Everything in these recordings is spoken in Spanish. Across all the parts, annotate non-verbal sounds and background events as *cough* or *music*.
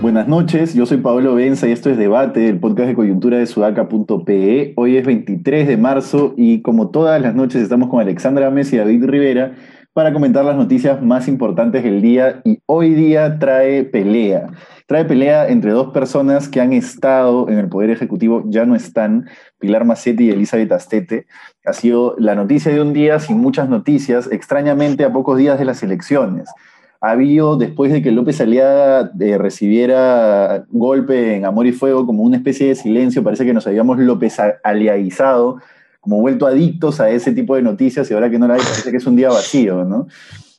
Buenas noches, yo soy Pablo Benza y esto es Debate, el podcast de coyuntura de sudaca.pe. Hoy es 23 de marzo y como todas las noches estamos con Alexandra Messi y David Rivera para comentar las noticias más importantes del día y hoy día trae pelea. Trae pelea entre dos personas que han estado en el Poder Ejecutivo, ya no están, Pilar Macetti y Elizabeth Astete. Ha sido la noticia de un día sin muchas noticias, extrañamente a pocos días de las elecciones ha habido, después de que López Aliaga eh, recibiera golpe en Amor y Fuego, como una especie de silencio, parece que nos habíamos López aliaguizado, como vuelto adictos a ese tipo de noticias y ahora que no la hay, parece que es un día vacío, ¿no?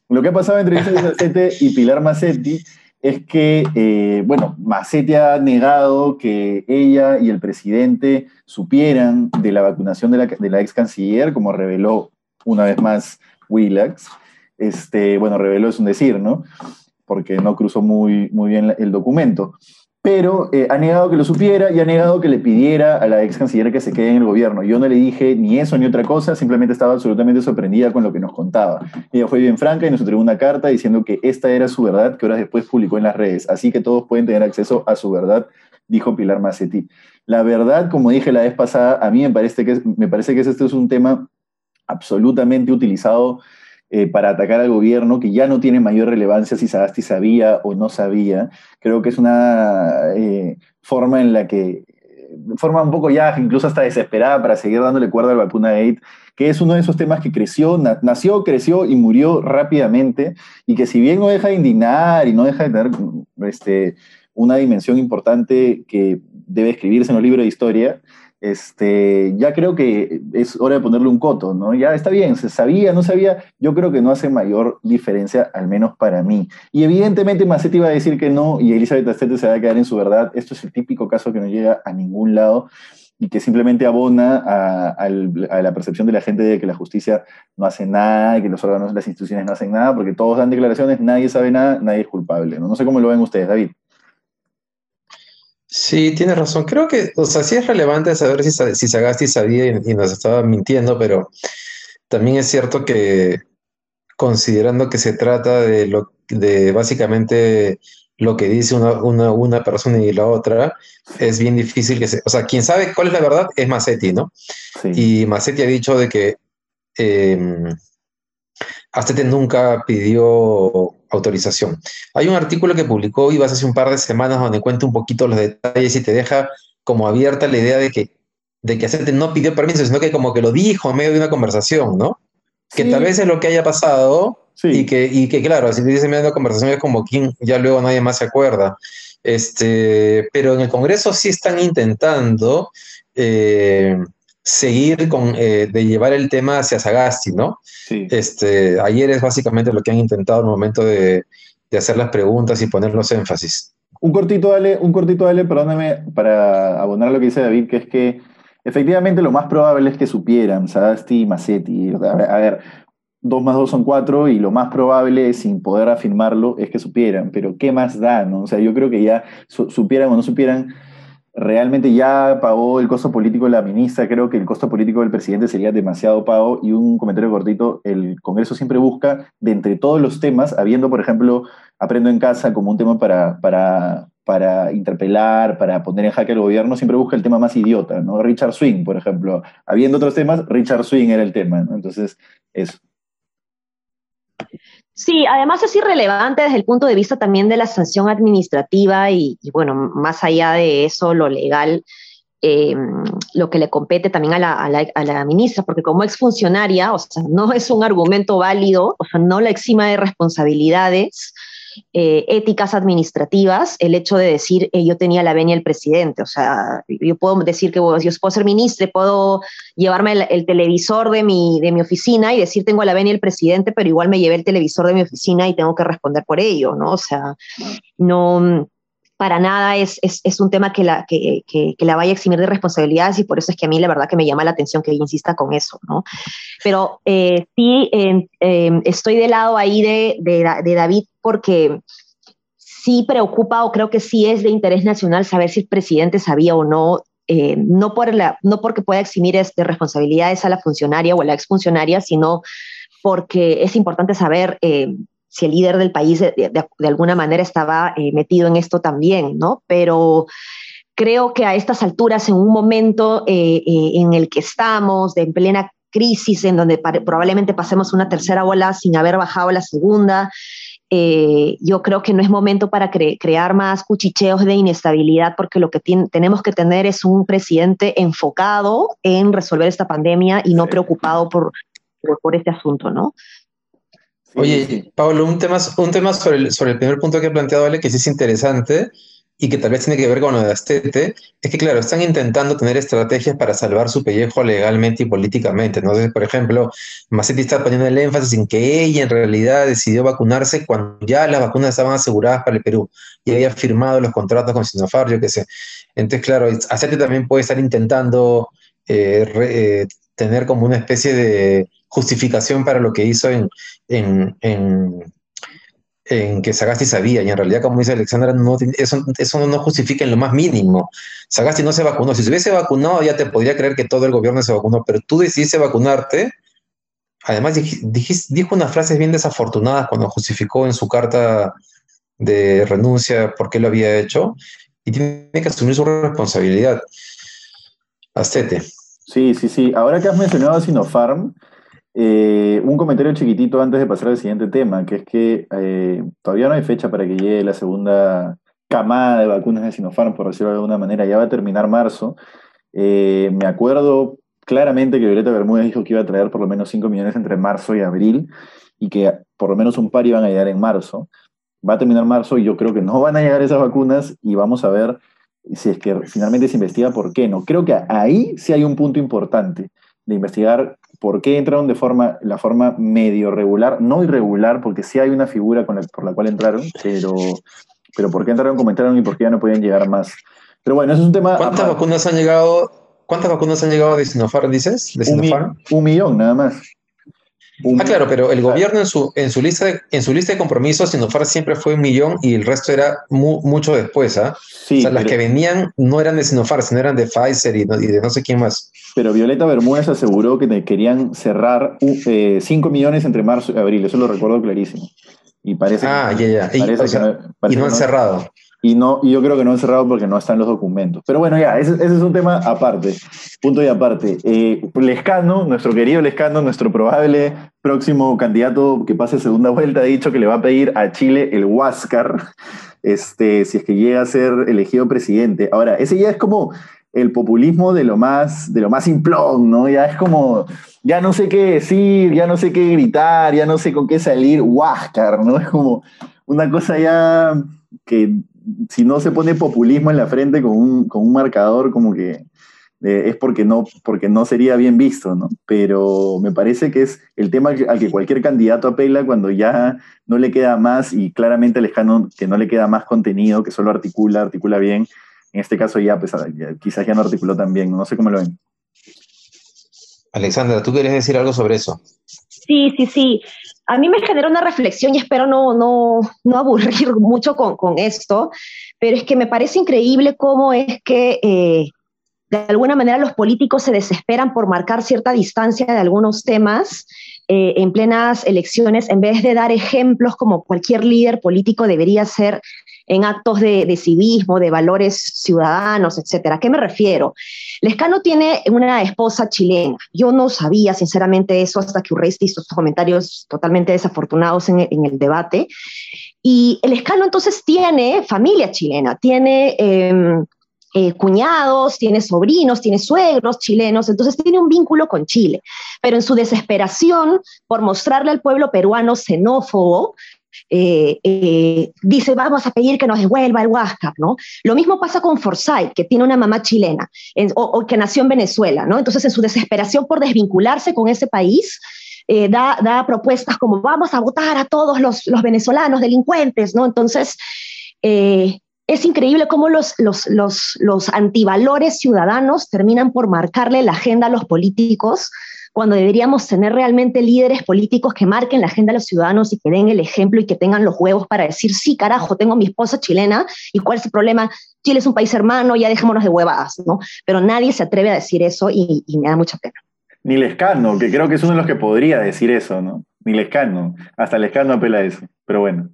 Lo que ha pasado entre Elizabeth y Pilar Macetti es que, eh, bueno, Macetti ha negado que ella y el presidente supieran de la vacunación de la, de la ex canciller, como reveló una vez más Willax este, bueno, reveló es un decir, ¿no? Porque no cruzó muy, muy bien el documento. Pero eh, ha negado que lo supiera y ha negado que le pidiera a la ex canciller que se quede en el gobierno. Yo no le dije ni eso ni otra cosa, simplemente estaba absolutamente sorprendida con lo que nos contaba. Ella fue bien franca y nos entregó una carta diciendo que esta era su verdad, que horas después publicó en las redes. Así que todos pueden tener acceso a su verdad, dijo Pilar Macetti. La verdad, como dije la vez pasada, a mí me parece que, me parece que este es un tema absolutamente utilizado eh, para atacar al gobierno, que ya no tiene mayor relevancia si Sagasti sabía o no sabía. Creo que es una eh, forma en la que, eh, forma un poco ya, incluso hasta desesperada para seguir dándole cuerda al vacuna Gate, que es uno de esos temas que creció, nació, creció y murió rápidamente, y que si bien no deja de indignar y no deja de tener este, una dimensión importante que debe escribirse en los libros de historia, este, ya creo que es hora de ponerle un coto, ¿no? Ya está bien, se sabía, no sabía, yo creo que no hace mayor diferencia, al menos para mí. Y evidentemente Macetti va a decir que no y Elizabeth Astete se va a quedar en su verdad. Esto es el típico caso que no llega a ningún lado y que simplemente abona a, la percepción de la gente de que la justicia no hace nada y que los órganos, las instituciones no hacen nada, porque todos dan declaraciones, nadie sabe nada, nadie es culpable. No, no sé cómo lo ven ustedes, David. Sí, tienes razón. Creo que, o sea, sí es relevante saber si, si Sagasti sabía y, nos estaba mintiendo, pero también es cierto que considerando que se trata de lo de básicamente lo que dice una, persona y la otra, es bien difícil que se. O sea, quien sabe cuál es la verdad es Massetti, ¿no? Y Massetti ha dicho de que eh, Astete nunca pidió autorización. Hay un artículo que publicó Ibas hace un par de semanas donde cuenta un poquito los detalles y te deja como abierta la idea de que, de que no pidió permiso, sino que como que lo dijo en medio de una conversación, ¿no? Que tal vez es lo que haya pasado y, que, y que, claro, si dice en medio de una conversación es como quien ya luego nadie más se acuerda. Este, pero en el Congreso sí están intentando eh, seguir con, eh, de llevar el tema hacia Sagasti, ¿no? Sí. Este, ayer es básicamente lo que han intentado en el momento de, de hacer las preguntas y poner los énfasis. Un cortito, dale, un cortito, dale, perdóname, para abonar lo que dice David, que es que efectivamente lo más probable es que supieran Sagasti y Massetti. A ver, dos más dos son cuatro y lo más probable, sin poder afirmarlo, es que supieran. Pero ¿qué más da? No? O sea, yo creo que ya supieran o no supieran realmente ya pagó el costo político de la ministra, creo que el costo político del presidente sería demasiado pago y un comentario cortito, el Congreso siempre busca, de entre todos los temas, habiendo, por ejemplo, Aprendo en Casa como un tema para, para, para interpelar, para poner en jaque al gobierno, siempre busca el tema más idiota, ¿no? Richard Swing, por ejemplo, habiendo otros temas, Richard Swing era el tema, ¿no? Entonces, eso. Sí, además es irrelevante desde el punto de vista también de la sanción administrativa y, bueno, más allá de eso, lo legal, eh, lo que le compete también a la, a, la, a la, ministra, porque como exfuncionaria, o sea, no es un argumento válido, o sea, no la exima de responsabilidades, eh, éticas administrativas el hecho de decir eh, yo tenía la venia del presidente. O sea, yo puedo decir que yo puedo ser ministro, puedo llevarme el, televisor de mi, de mi oficina y decir tengo la venia del presidente, pero igual me llevé el televisor de mi oficina y tengo que responder por ello, ¿no? O sea, no para nada es, es, un tema que la, que, que, la vaya a eximir de responsabilidades y por eso es que a mí la verdad que me llama la atención que insista con eso, ¿no? Pero eh, sí em, estoy del lado ahí de, de David porque sí preocupa o creo que sí es de interés nacional saber si el presidente sabía o no, eh, no, por la, no porque pueda eximir de responsabilidades a la funcionaria o a la exfuncionaria, sino porque es importante saber eh, si el líder del país de, alguna manera estaba eh, metido en esto también, ¿no? Pero creo que a estas alturas, en un momento en el que estamos, de en plena crisis, en donde probablemente pasemos una tercera ola sin haber bajado la segunda, eh, yo creo que no es momento para crear más cuchicheos de inestabilidad porque lo que tenemos que tener es un presidente enfocado en resolver esta pandemia y no preocupado por, por, este asunto, ¿no? Oye, Pablo, un tema, un tema sobre, el, sobre el primer punto que ha planteado Ale, que sí es interesante, y que tal vez tiene que ver con lo de Astete, es que, claro, están intentando tener estrategias para salvar su pellejo legalmente y políticamente. Entonces, por ejemplo, Macetti está poniendo el énfasis en que ella en realidad decidió vacunarse cuando ya las vacunas estaban aseguradas para el Perú y había firmado los contratos con Sinopharm, yo qué sé. Entonces, claro, Astete también puede estar intentando eh, eh, tener como una especie de justificación para lo que hizo en en que Sagasti sabía, y en realidad, como dice Alexandra, eso no justifica en lo más mínimo. Sagasti no se vacunó. Si se hubiese vacunado, ya te podría creer que todo el gobierno se vacunó, pero tú decidiste vacunarte. Además, dijo unas frases bien desafortunadas cuando justificó en su carta de renuncia por qué lo había hecho, y tiene que asumir su responsabilidad. Astete. Sí, sí, sí. Ahora que has mencionado a Sinopharm, eh, un comentario chiquitito antes de pasar al siguiente tema, que es que eh, todavía no hay fecha para que llegue la segunda camada de vacunas de Sinopharm, por decirlo de alguna manera, ya va a terminar marzo. Eh, me acuerdo claramente que Violeta Bermúdez dijo que iba a traer por lo menos 5 millones entre marzo y abril y que por lo menos un par iban a llegar en marzo. Va a terminar marzo y yo creo que no van a llegar esas vacunas y vamos a ver si es que finalmente se investiga por qué no. Creo que ahí sí hay un punto importante de investigar por qué entraron de forma, la forma medio regular, no irregular, porque sí hay una figura con por la cual entraron, pero, pero por qué entraron como entraron y por qué ya no podían llegar más. Pero bueno, eso es un tema... ¿Cuántas vacunas han llegado? ¿Cuántas vacunas han llegado de Sinopharm, dices? Un, un millón, nada más ah, claro, pero el gobierno en su, en su, lista, de, en su lista de compromisos, Sinopharm siempre fue un millón y el resto era mucho después. ¿ah? o sea, las que venían no eran de Sinopharm, sino eran de Pfizer y, de no sé quién más. Pero Violeta Bermúdez aseguró que querían cerrar 5 eh, millones entre marzo y abril, eso lo recuerdo clarísimo. Y parece ah, ya, ya. y, no, han cerrado. Y, no, y yo creo que no han cerrado porque no están los documentos. Pero bueno, ya, ese, es un tema aparte, punto y aparte. Eh, Lescano, nuestro querido Lescano, nuestro probable próximo candidato que pase segunda vuelta, ha dicho que le va a pedir a Chile el Huáscar, este, si es que llega a ser elegido presidente. Ahora, ese ya es como el populismo de lo más, de lo más simplón, ¿no? Ya es como, ya no sé qué decir, ya no sé qué gritar, ya no sé con qué salir, Huáscar, ¿no? Es como una cosa ya que si no se pone populismo en la frente con un, marcador, como que eh, es porque no, porque no sería bien visto, ¿no? Pero me parece que es el tema al que cualquier candidato apela cuando ya no le queda más y claramente lejano que no le queda más contenido, que solo articula, articula bien. En este caso ya, pues, quizás ya no articuló tan bien, no sé cómo lo ven. Alexandra, ¿tú quieres decir algo sobre eso? Sí, sí, sí a mí me genera una reflexión y espero no, no, no aburrir *laughs* mucho con, con, esto, pero es que me parece increíble cómo es que eh, de alguna manera los políticos se desesperan por marcar cierta distancia de algunos temas eh, en plenas elecciones en vez de dar ejemplos como cualquier líder político debería hacer en actos de, civismo, de valores ciudadanos, etcétera. ¿A qué me refiero? Lescano tiene una esposa chilena. Yo no sabía, sinceramente, eso hasta que Urresti hizo estos comentarios totalmente desafortunados en, el debate. Y Lescano entonces tiene familia chilena, tiene em, eh, cuñados, tiene sobrinos, tiene suegros chilenos, entonces tiene un vínculo con Chile. Pero en su desesperación por mostrarle al pueblo peruano xenófobo, eh, eh, dice, vamos a pedir que nos devuelva el Huáscar, ¿no? Lo mismo pasa con Forsyth, que tiene una mamá chilena o, que nació en Venezuela, ¿no? Entonces, en su desesperación por desvincularse con ese país, eh, da, propuestas como vamos a votar a todos los, venezolanos delincuentes, ¿no? Entonces, es increíble cómo los antivalores ciudadanos terminan por marcarle la agenda a los políticos cuando deberíamos tener realmente líderes políticos que marquen la agenda a los ciudadanos y que den el ejemplo y que tengan los huevos para decir, sí, carajo, tengo mi esposa chilena y cuál es el problema. Chile es un país hermano, ya dejémonos de huevadas, ¿no? Pero nadie se atreve a decir eso y, me da mucha pena. Ni Lescano, que creo que es uno de los que podría decir eso, ¿no? Ni Lescano. Hasta Lescano apela a eso, pero bueno.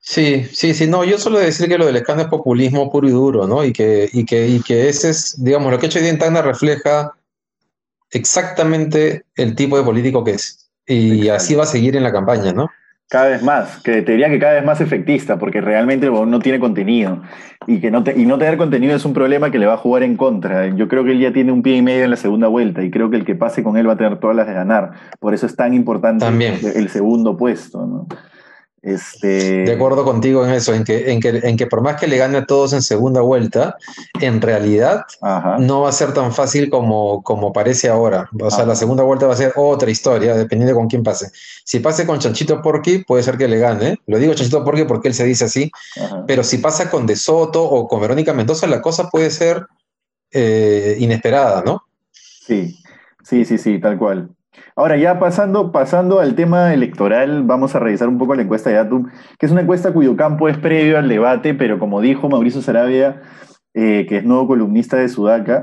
Sí, sí, sí, no, yo solo decir que lo del escándalo es populismo puro y duro, ¿no? Y que, y que, y que ese es, digamos, lo que ha hecho en Tacna refleja exactamente el tipo de político que es. Y así va a seguir en la campaña, ¿no? Cada vez más, que te diría que cada vez más efectista, porque realmente no tiene contenido. Y, que no y no tener contenido es un problema que le va a jugar en contra. Yo creo que él ya tiene un pie y medio en la segunda vuelta, y creo que el que pase con él va a tener todas las de ganar. Por eso es tan importante el segundo puesto, ¿no? Este... De acuerdo contigo en eso, en que, en, que, en que por más que le gane a todos en segunda vuelta, en realidad no va a ser tan fácil como, como parece ahora. O sea, la segunda vuelta va a ser otra historia, dependiendo de con quién pase. Si pase con Chanchito Porky, puede ser que le gane. Lo digo Chanchito Porky porque él se dice así. Pero si pasa con De Soto o con Verónica Mendoza, la cosa puede ser eh, inesperada, ¿no? Sí, sí, sí, sí, tal cual. Ahora, ya pasando, pasando al tema electoral, vamos a revisar un poco la encuesta de Atum, que es una encuesta cuyo campo es previo al debate, pero como dijo Mauricio Sarabia, eh, que es nuevo columnista de Sudaca,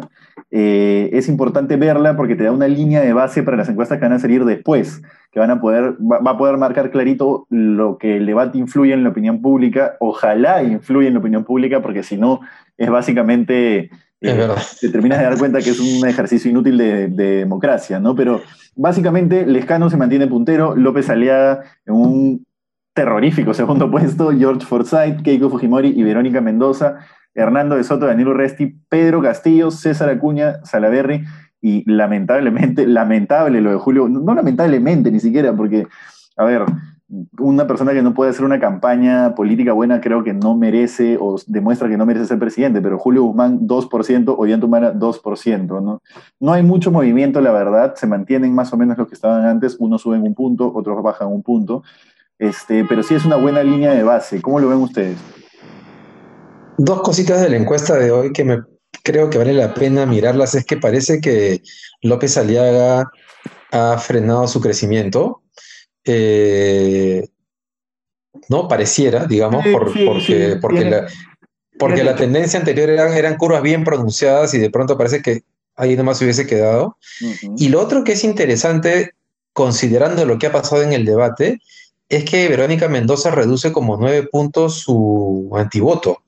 eh, es importante verla porque te da una línea de base para las encuestas que van a salir después, que van a poder, va, a poder marcar clarito lo que el debate influye en la opinión pública, ojalá influya en la opinión pública, porque si no, es básicamente te terminas de dar cuenta que es un ejercicio inútil de, democracia, ¿no? Pero básicamente Lescano se mantiene puntero, López Aliaga en un terrorífico segundo *laughs* puesto, George Forsyth, Keiko Fujimori y Verónica Mendoza, Hernando de Soto, Daniel Urresti, Pedro Castillo, César Acuña, Salaverry y lamentablemente, lamentable lo de Julio, no lamentablemente ni siquiera, porque, a ver, una persona que no puede hacer una campaña política buena creo que no merece o demuestra que no merece ser presidente, pero Julio Guzmán 2%, Ollantumara 2%, ¿no? No hay mucho movimiento, la verdad, se mantienen más o menos los que estaban antes, unos suben un punto, otros bajan un punto, este, pero sí es una buena línea de base. ¿Cómo lo ven ustedes? Dos cositas de la encuesta de hoy que me creo que vale la pena mirarlas es que parece que López Aliaga ha frenado su crecimiento eh, no pareciera, digamos, porque, porque, la, porque la tendencia anterior eran, eran curvas bien pronunciadas y de pronto parece que ahí nomás se hubiese quedado. Y lo otro que es interesante, considerando lo que ha pasado en el debate, es que Verónica Mendoza reduce como nueve puntos su antivoto,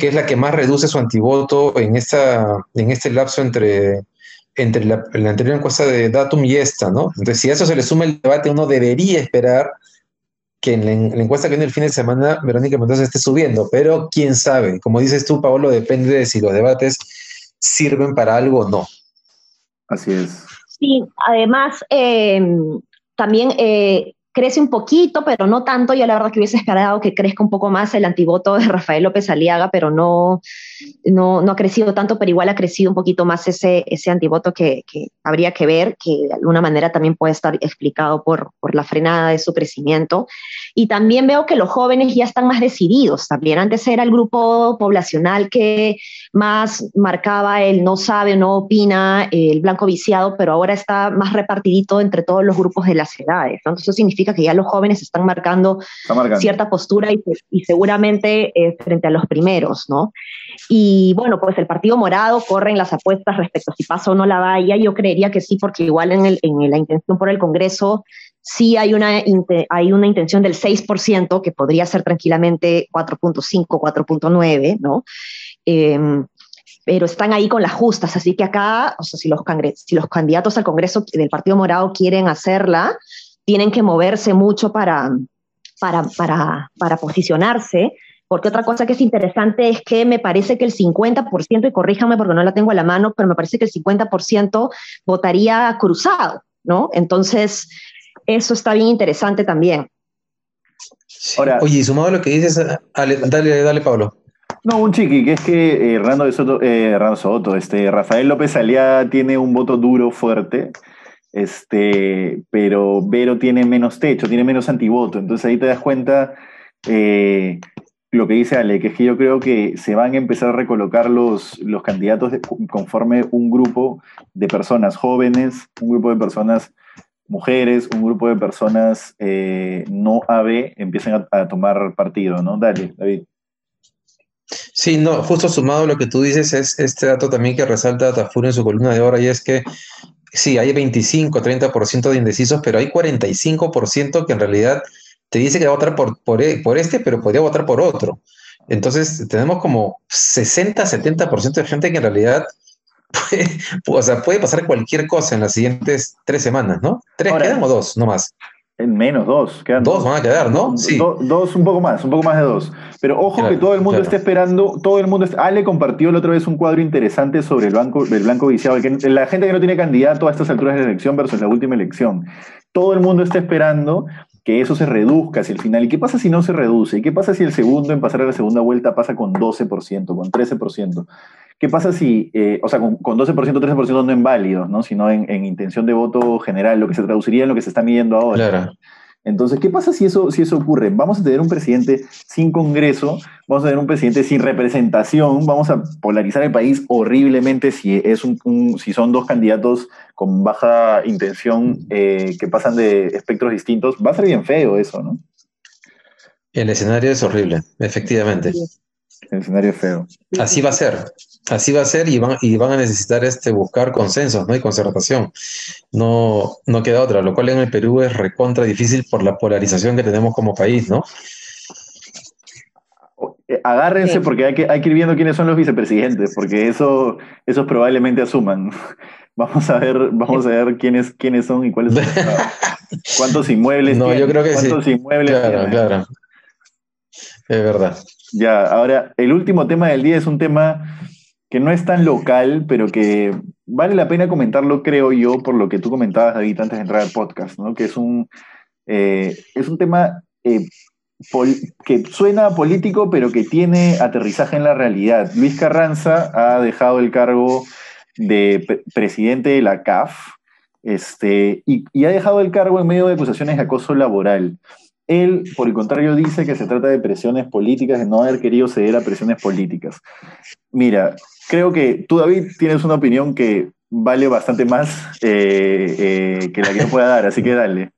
que es la que más reduce su antivoto en, esta, en este lapso entre entre la, anterior encuesta de Datum y esta, ¿no? Entonces, si a eso se le suma el debate, uno debería esperar que en la, encuesta que viene el fin de semana Verónica Mendoza esté subiendo, pero quién sabe, como dices tú, Pablo, depende de si los debates sirven para algo o no. Así es. Sí, además, eh, también eh, crece un poquito, pero no tanto. Yo la verdad que hubiese esperado que crezca un poco más el antivoto de Rafael López Aliaga, pero no, no, no ha crecido tanto, pero igual ha crecido un poquito más ese, ese antivoto que, que habría que ver, que de alguna manera también puede estar explicado por, por la frenada de su crecimiento. Y también veo que los jóvenes ya están más decididos. También antes era el grupo poblacional que más marcaba el no sabe, no opina, el blanco viciado, pero ahora está más repartidito entre todos los grupos de las edades. Entonces eso significa que ya los jóvenes están marcando, cierta postura y, seguramente eh, frente a los primeros, ¿no? Y bueno, pues el Partido Morado corre en las apuestas respecto a si pasa o no la valla. Yo creería que sí, porque igual en, la intención por el Congreso sí hay una, hay una intención del 6%, que podría ser tranquilamente 4.5, 4.9, ¿no? Em, pero están ahí con las justas, así que acá, o sea, si los, si los candidatos al Congreso del Partido Morado quieren hacerla, tienen que moverse mucho para, para, para posicionarse, porque otra cosa que es interesante es que me parece que el 50%, y corríjame porque no la tengo a la mano, pero me parece que el 50% votaría cruzado, ¿no? Entonces, eso está bien interesante también. Oye, sumado a lo que dices, dale, dale, Pablo. No, un chiqui, que es que eh, Hernando de Soto, eh, Soto, este, Rafael López Aliá tiene un voto duro, fuerte, este, pero Vero tiene menos techo, tiene menos antivoto, entonces ahí te das cuenta, eh, lo que dice Ale, que es que yo creo que se van a empezar a recolocar los, los candidatos conforme un grupo de personas jóvenes, un grupo de personas mujeres, un grupo de personas eh, no AB empiecen a, tomar partido, ¿no? Dale, David. Sí, no, justo sumado a lo que tú dices es este dato también que resalta Tafur en su columna de hora y es que sí, hay 25, 30% de indecisos, pero hay 45% que en realidad te dice que va a votar por, por, e, por este, pero podría votar por otro. Entonces, tenemos como 60, 70% de gente que en realidad puede, o sea, puede pasar cualquier cosa en las siguientes tres semanas, ¿no? ¿Tres quedan o dos, no más? En menos, dos. Quedan dos, van a quedar, ¿no? Sí. dos, un poco más, un poco más de dos. Pero ojo que todo el mundo está esperando, todo el mundo está, Ale compartió la otra vez un cuadro interesante sobre el, banco, el blanco viciado, que la gente que no tiene candidato a estas alturas de la elección versus la última elección. Todo el mundo está esperando que eso se reduzca hacia el final. ¿Y qué pasa si no se reduce? ¿Y qué pasa si el segundo en pasar a la segunda vuelta pasa con 12%, con 13%? ¿Qué pasa si, eh, o sea, con, 12%, 13% no en válidos, ¿no? sino en, en, intención de voto general, lo que se traduciría en lo que se está midiendo ahora? Claro. Entonces, ¿qué pasa si eso, si eso ocurre? Vamos a tener un presidente sin Congreso, vamos a tener un presidente sin representación, vamos a polarizar el país horriblemente si, es un, si son dos candidatos con baja intención eh, que pasan de espectros distintos. Va a ser bien feo eso, ¿no? El escenario es horrible, efectivamente. El escenario es feo. Así va a ser. Así va a ser y van, y van a necesitar este, buscar consensos ¿no? y concertación. No, no queda otra, lo cual en el Perú es recontra difícil por la polarización que tenemos como país, ¿no? Eh, agárrense porque hay que, hay que ir viendo quiénes son los vicepresidentes, porque eso, eso probablemente asuman. *laughs* Vamos a ver, vamos a ver quiénes, quiénes son y cuáles son. *laughs* ¿Cuántos inmuebles no, Yo creo que ¿Cuántos inmuebles claro, claro. Es verdad. Ya, ahora, el último tema del día es un tema que no es tan local, pero que vale la pena comentarlo, creo yo, por lo que tú comentabas, David, antes de entrar al podcast, ¿no? Que es un, eh, es un tema eh, que suena político, pero que tiene aterrizaje en la realidad. Luis Carranza ha dejado el cargo de presidente de la CAF este, y, y, ha dejado el cargo en medio de acusaciones de acoso laboral. Él, por el contrario, dice que se trata de presiones políticas, de no haber querido ceder a presiones políticas. Mira, creo que tú, David, tienes una opinión que vale bastante más eh, eh, que la que yo pueda dar, así que dale.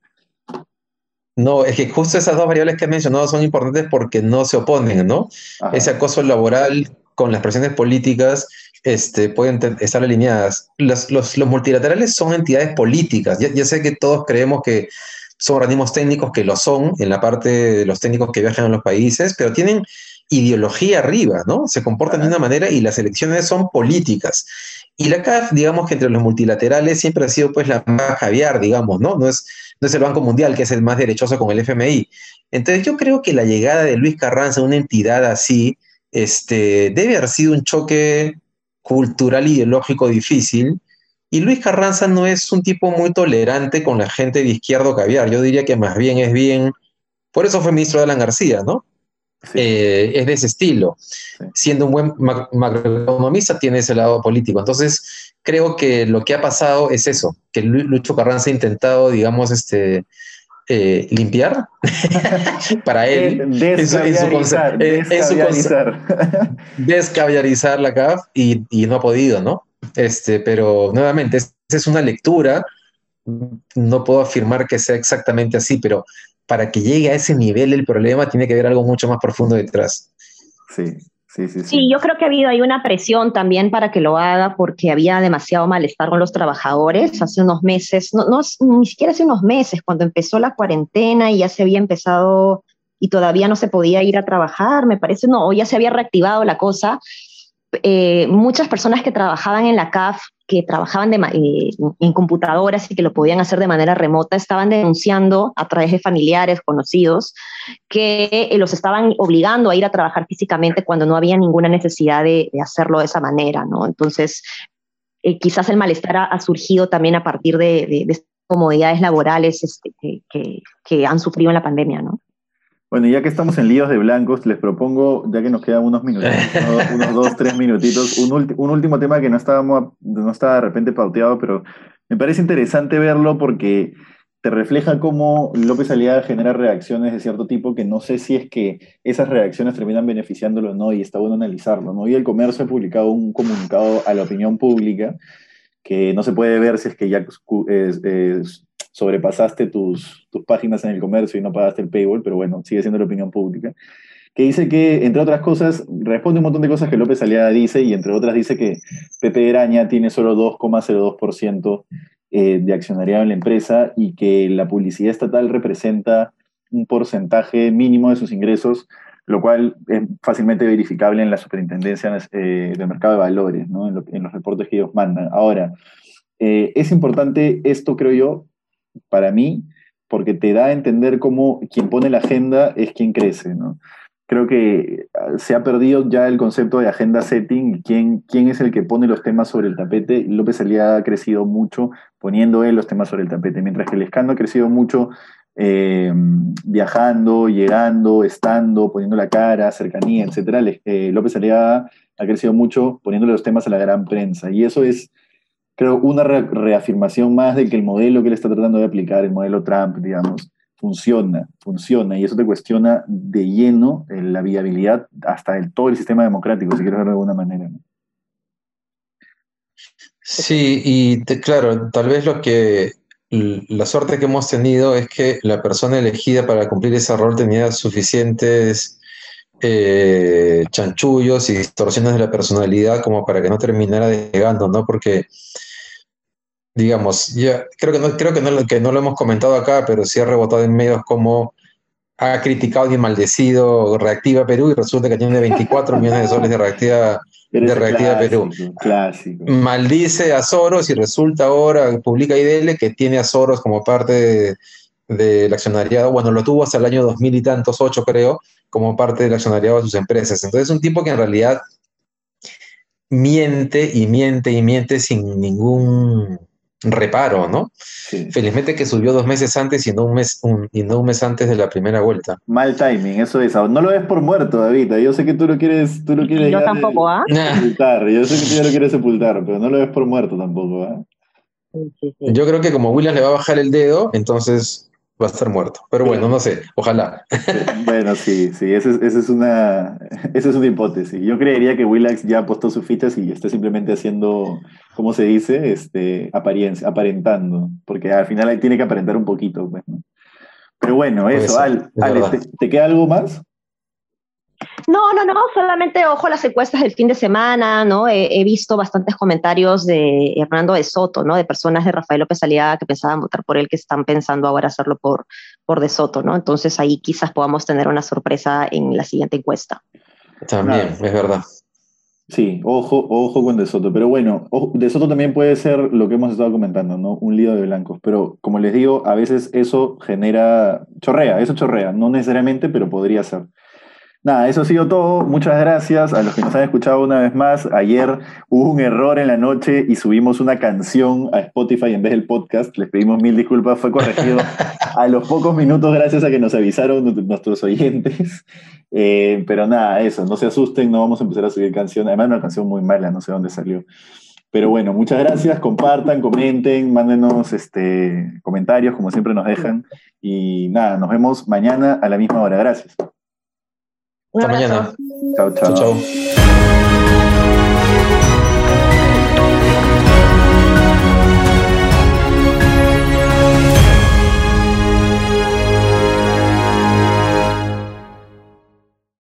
No, es que justo esas dos variables que he mencionado son importantes porque no se oponen, ¿no? Ese acoso laboral con las presiones políticas este, pueden estar alineadas. Los, los, multilaterales son entidades políticas. Ya, ya, sé que todos creemos que son organismos técnicos que lo son en la parte de los técnicos que viajan a los países, pero tienen ideología arriba, ¿no? Se comportan de una manera y las elecciones son políticas. Y la CAF, digamos que entre los multilaterales siempre ha sido pues la más caviar, digamos, ¿no? No es, no es el Banco Mundial, que es el más derechoso con el FMI. Entonces yo creo que la llegada de Luis Carranza a una entidad así este, debe haber sido un choque cultural ideológico difícil. Y Luis Carranza no es un tipo muy tolerante con la gente de izquierdo caviar. Yo diría que más bien es bien, por eso fue ministro de Alan García, ¿no? Eh, es de ese estilo. Siendo un buen macroeconomista, tiene ese lado político. Entonces, creo que lo que ha pasado es eso, que Lucho Carranza ha intentado, digamos, este, eh, limpiar *laughs* para él descaviarizar, descaviarizar. la CAF y, y, no ha podido, ¿no? Este, pero nuevamente, esa es una lectura, no puedo afirmar que sea exactamente así, pero para que llegue a ese nivel el problema tiene que haber algo mucho más profundo detrás. Sí, sí, sí. Sí, yo creo que ha habido ahí una presión también para que lo haga porque había demasiado malestar con los trabajadores hace unos meses, no, no, ni siquiera hace unos meses, cuando empezó la cuarentena y ya se había empezado y todavía no se podía ir a trabajar, me parece, no, o ya se había reactivado la cosa. Eh, muchas personas que trabajaban en la CAF que trabajaban eh, en computadoras y que lo podían hacer de manera remota estaban denunciando a través de familiares, conocidos, que eh, los estaban obligando a ir a trabajar físicamente cuando no había ninguna necesidad de, hacerlo de esa manera, ¿no? Entonces, quizás el malestar ha, surgido también a partir de, de, comodidades laborales este, que, que han sufrido en la pandemia, ¿no? Bueno, ya que estamos en líos de blancos, les propongo, ya que nos quedan unos minutos, *laughs* unos, dos, tres minutitos, un, un, último tema que no, estábamos, no estaba de repente pauteado, pero me parece interesante verlo porque te refleja cómo López Aliaga genera reacciones de cierto tipo que no sé si es que esas reacciones terminan beneficiándolo o no, y está bueno analizarlo. ¿no? Y el comercio ha publicado un comunicado a la opinión pública que no se puede ver si es que ya sobrepasaste tus, tus páginas en el comercio y no pagaste el paywall, pero bueno, sigue siendo la opinión pública que dice que, entre otras cosas, responde un montón de cosas que López Aliaga dice, y entre otras dice que Pepe Graña tiene solo 2,02% eh, de accionariado en la empresa y que la publicidad estatal representa un porcentaje mínimo de sus ingresos, lo cual es fácilmente verificable en la superintendencia eh, del mercado de valores, ¿no? en, los reportes que ellos mandan. Ahora, eh, es importante esto, creo yo, para mí, porque te da a entender cómo quien pone la agenda es quien crece, ¿no? creo que ah, se ha perdido ya el concepto de agenda setting, quién, quién es el que pone los temas sobre el tapete. López Aliaga ha crecido mucho poniendo él los temas sobre el tapete, mientras que el escándalo ha crecido mucho eh, viajando, llegando, estando, poniendo la cara, cercanía, etc. Eh, López Aliaga ha crecido mucho poniéndole los temas a la gran prensa. Y eso es, creo, una reafirmación más de que el modelo que él está tratando de aplicar, el modelo Trump, digamos, funciona, funciona, y eso te cuestiona de lleno eh, la viabilidad hasta el, todo el sistema democrático, si quieres verlo de alguna manera. Sí, y claro, tal vez lo que la suerte que hemos tenido es que la persona elegida para cumplir ese rol tenía suficientes eh, chanchullos y distorsiones de la personalidad como para que no terminara llegando, ¿no? Porque digamos, ya creo que no, creo que no, que no lo hemos comentado acá, pero sí ha rebotado en medios como ha criticado y maldecido Reactiva Perú y resulta que tiene 24 millones de soles de Reactiva, de reactiva Perú. Clásico. Maldice a Soros y resulta ahora, publica IDL que tiene a Soros como parte del accionariado, bueno, lo tuvo hasta el año 2000 y tantos, 8 creo, como parte del accionariado de sus empresas. Entonces es un tipo que en realidad miente y miente y miente sin ningún reparo, ¿no? Felizmente que subió dos meses antes y no un mes, y no un mes antes de la primera vuelta. Mal timing, eso es. No lo ves por muerto, David. Yo sé que tú lo quieres, tú lo quieres. Yo tampoco, ¿ah? Sepultar. Yo sé que tú ya lo quieres sepultar, pero no lo ves por muerto tampoco, ¿ah? Yo creo que como Williams le va a bajar el dedo, entonces va a estar muerto. Pero bueno, no sé, ojalá. *laughs* Bueno, sí, sí, esa es, una, esa es una hipótesis. Yo creería que Willax ya apostó sus fichas y está simplemente haciendo, ¿cómo se dice? Este, apariencia, aparentando, porque al final tiene que aparentar un poquito. Pues, Pero bueno, eso, Al, ¿te queda algo más? No, no, no, solamente ojo las encuestas del fin de semana, ¿no? He, visto bastantes comentarios de Hernando de Soto, ¿no? De personas de Rafael López Aliaga que pensaban votar por él, que están pensando ahora hacerlo por, por de Soto, ¿no? Entonces ahí quizás podamos tener una sorpresa en la siguiente encuesta. También, es verdad. Sí, ojo, ojo con De Soto. Pero bueno, De Soto también puede ser lo que hemos estado comentando, ¿no? Un lío de blancos. Pero como les digo, a veces eso genera. chorrea, eso chorrea. No necesariamente, pero podría ser. Nada, eso ha sido todo. Muchas gracias a los que nos han escuchado una vez más. Ayer hubo un error en la noche y subimos una canción a Spotify en vez del podcast. Les pedimos mil disculpas, fue corregido *laughs* a los pocos minutos gracias a que nos avisaron nuestros oyentes. *laughs* Eh, pero nada, eso, no se asusten, no vamos a empezar a subir canción. Además, una canción muy mala, no sé dónde salió. Pero bueno, muchas gracias, compartan, comenten, mándenos este, comentarios como siempre nos dejan. Y nada, nos vemos mañana a la misma hora. Gracias. Hasta mañana. Chao, chao. chao.